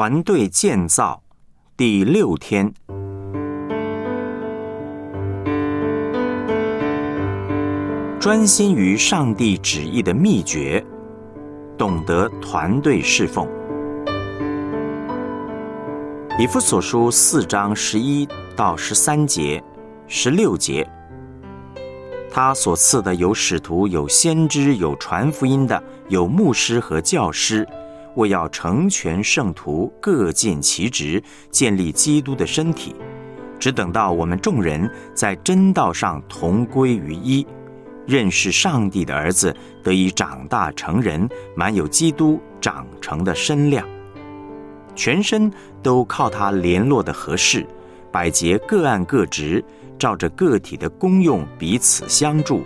团队建造第六天，专心于上帝旨意的秘诀，懂得团队侍奉。以弗所书四章十一到十三节、十六节，他所赐的有使徒、有先知、有传福音的、有牧师和教师。为要成全圣徒，各尽其职，建立基督的身体，只等到我们众人在真道上同归于一，认识上帝的儿子，得以长大成人，满有基督长成的身量，全身都靠他联络的合适，百节各按各职，照着个体的功用彼此相助，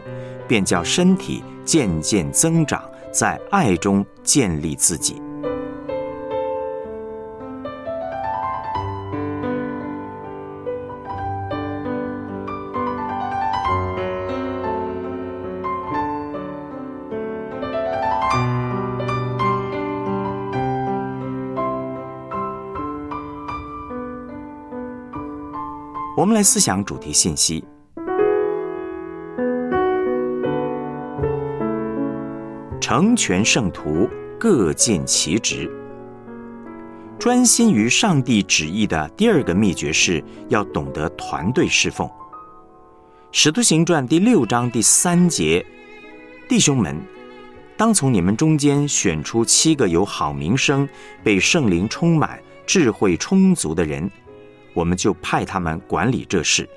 便叫身体渐渐增长，在爱中建立自己。我们来思想主题信息：成全圣徒，各尽其职。专心于上帝旨意的第二个秘诀是要懂得团队侍奉。使徒行传第六章第三节，弟兄们，当从你们中间选出七个有好名声、被圣灵充满、智慧充足的人。我们就派他们管理这事。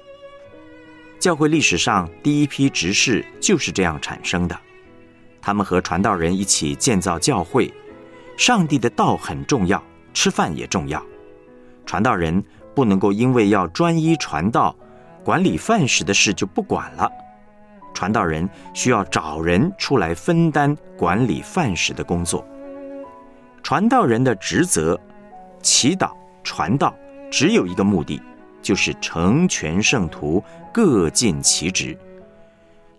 教会历史上第一批执事就是这样产生的。他们和传道人一起建造教会。上帝的道很重要，吃饭也重要。传道人不能够因为要专一传道，管理饭食的事就不管了。传道人需要找人出来分担管理饭食的工作。传道人的职责，祈祷、传道。只有一个目的，就是成全圣徒，各尽其职。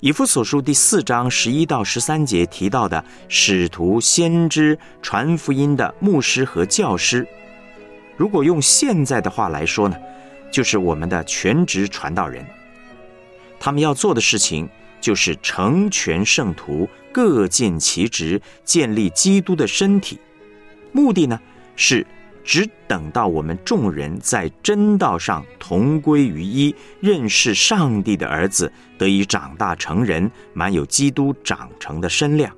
以弗所书第四章十一到十三节提到的使徒、先知、传福音的牧师和教师，如果用现在的话来说呢，就是我们的全职传道人。他们要做的事情，就是成全圣徒，各尽其职，建立基督的身体。目的呢，是。只等到我们众人在真道上同归于一，认识上帝的儿子，得以长大成人，满有基督长成的身量。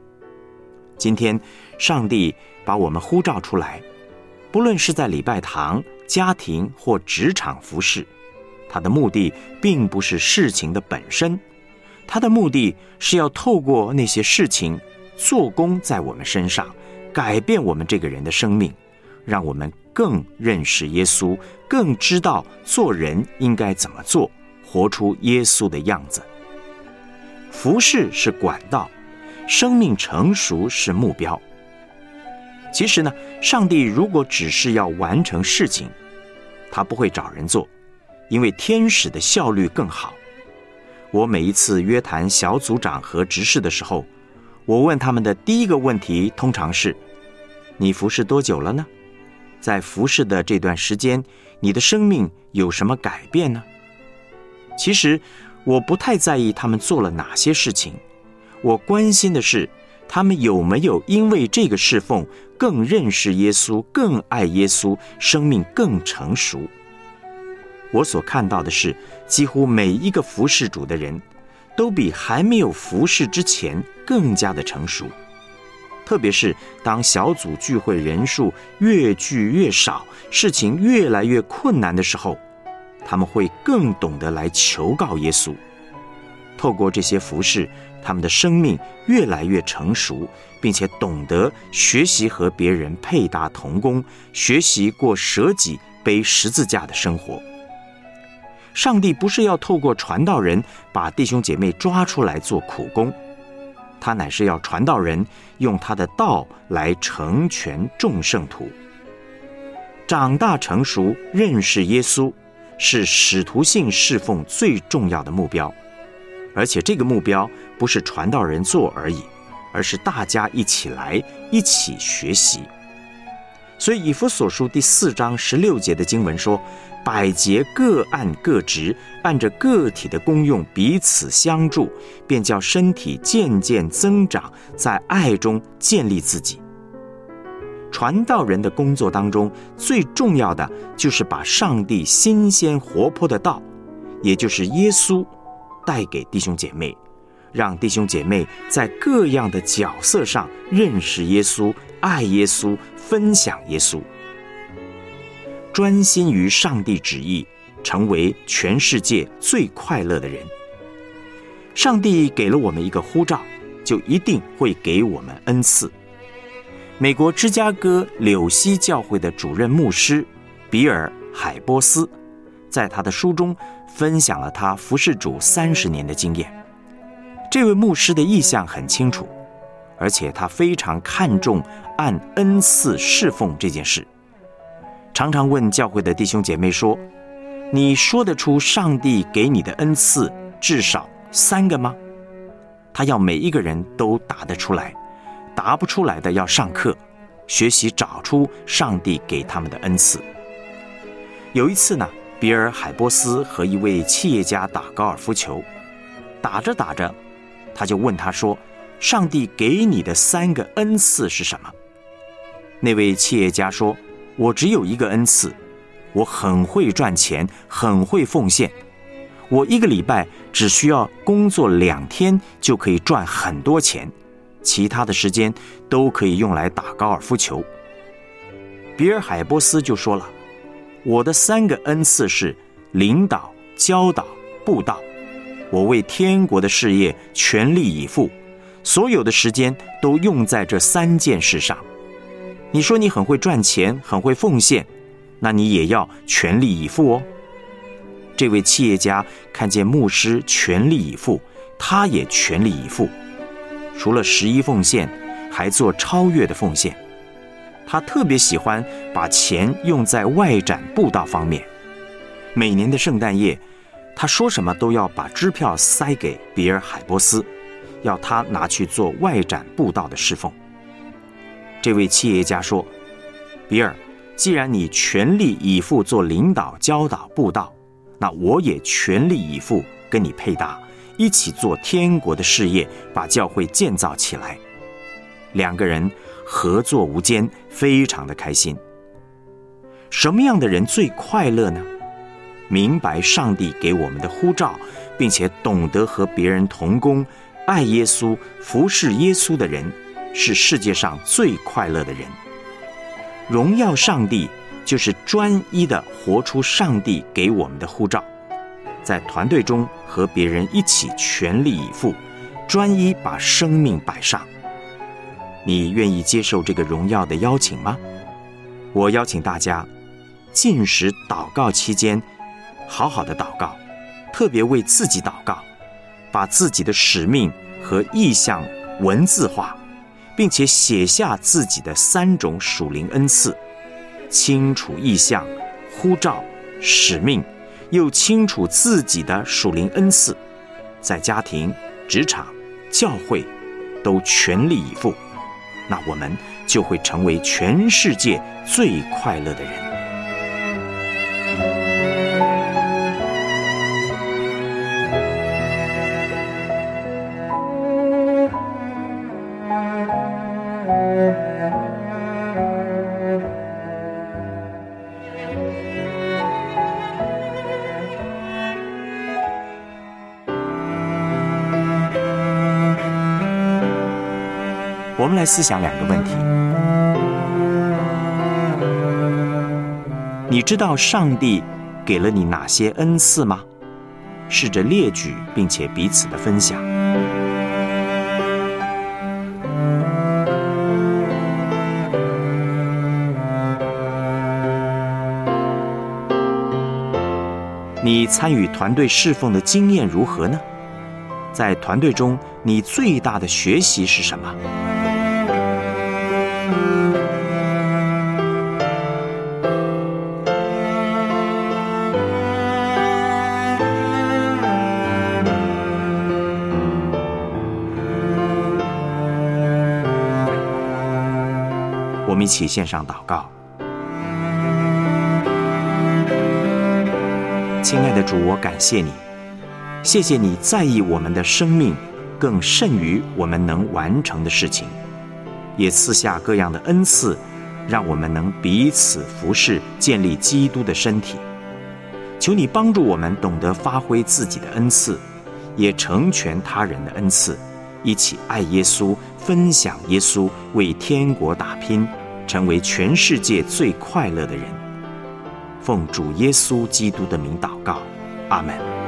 今天，上帝把我们呼召出来，不论是在礼拜堂、家庭或职场服侍，他的目的并不是事情的本身，他的目的是要透过那些事情做工在我们身上，改变我们这个人的生命。让我们更认识耶稣，更知道做人应该怎么做，活出耶稣的样子。服侍是管道，生命成熟是目标。其实呢，上帝如果只是要完成事情，他不会找人做，因为天使的效率更好。我每一次约谈小组长和执事的时候，我问他们的第一个问题通常是：你服侍多久了呢？在服侍的这段时间，你的生命有什么改变呢？其实我不太在意他们做了哪些事情，我关心的是他们有没有因为这个侍奉更认识耶稣、更爱耶稣，生命更成熟。我所看到的是，几乎每一个服侍主的人，都比还没有服侍之前更加的成熟。特别是当小组聚会人数越聚越少，事情越来越困难的时候，他们会更懂得来求告耶稣。透过这些服饰，他们的生命越来越成熟，并且懂得学习和别人配搭同工，学习过舍己背十字架的生活。上帝不是要透过传道人把弟兄姐妹抓出来做苦工。他乃是要传道人用他的道来成全众圣徒，长大成熟，认识耶稣，是使徒性侍奉最重要的目标。而且这个目标不是传道人做而已，而是大家一起来一起学习。所以以弗所书第四章十六节的经文说：“百节各按各职，按着个体的功用彼此相助，便叫身体渐渐增长，在爱中建立自己。”传道人的工作当中，最重要的就是把上帝新鲜活泼的道，也就是耶稣，带给弟兄姐妹。让弟兄姐妹在各样的角色上认识耶稣、爱耶稣、分享耶稣，专心于上帝旨意，成为全世界最快乐的人。上帝给了我们一个呼召，就一定会给我们恩赐。美国芝加哥柳溪教会的主任牧师比尔·海波斯，在他的书中分享了他服侍主三十年的经验。这位牧师的意向很清楚，而且他非常看重按恩赐侍奉这件事。常常问教会的弟兄姐妹说：“你说得出上帝给你的恩赐至少三个吗？”他要每一个人都答得出来，答不出来的要上课学习找出上帝给他们的恩赐。有一次呢，比尔·海波斯和一位企业家打高尔夫球，打着打着。他就问他说：“上帝给你的三个恩赐是什么？”那位企业家说：“我只有一个恩赐，我很会赚钱，很会奉献。我一个礼拜只需要工作两天就可以赚很多钱，其他的时间都可以用来打高尔夫球。”比尔·海波斯就说了：“我的三个恩赐是领导、教导、布道。”我为天国的事业全力以赴，所有的时间都用在这三件事上。你说你很会赚钱，很会奉献，那你也要全力以赴哦。这位企业家看见牧师全力以赴，他也全力以赴，除了十一奉献，还做超越的奉献。他特别喜欢把钱用在外展布道方面。每年的圣诞夜。他说什么都要把支票塞给比尔·海波斯，要他拿去做外展布道的侍奉。这位企业家说：“比尔，既然你全力以赴做领导、教导、布道，那我也全力以赴跟你配搭，一起做天国的事业，把教会建造起来。两个人合作无间，非常的开心。什么样的人最快乐呢？”明白上帝给我们的呼召，并且懂得和别人同工、爱耶稣、服侍耶稣的人，是世界上最快乐的人。荣耀上帝，就是专一的活出上帝给我们的呼召，在团队中和别人一起全力以赴，专一把生命摆上。你愿意接受这个荣耀的邀请吗？我邀请大家，进食祷告期间。好好的祷告，特别为自己祷告，把自己的使命和意向文字化，并且写下自己的三种属灵恩赐，清楚意向、呼召、使命，又清楚自己的属灵恩赐，在家庭、职场、教会都全力以赴，那我们就会成为全世界最快乐的人。来思想两个问题：你知道上帝给了你哪些恩赐吗？试着列举，并且彼此的分享。你参与团队侍奉的经验如何呢？在团队中，你最大的学习是什么？们一起献上祷告。亲爱的主，我感谢你，谢谢你在意我们的生命，更甚于我们能完成的事情，也赐下各样的恩赐，让我们能彼此服侍，建立基督的身体。求你帮助我们懂得发挥自己的恩赐，也成全他人的恩赐，一起爱耶稣，分享耶稣，为天国打拼。成为全世界最快乐的人。奉主耶稣基督的名祷告，阿门。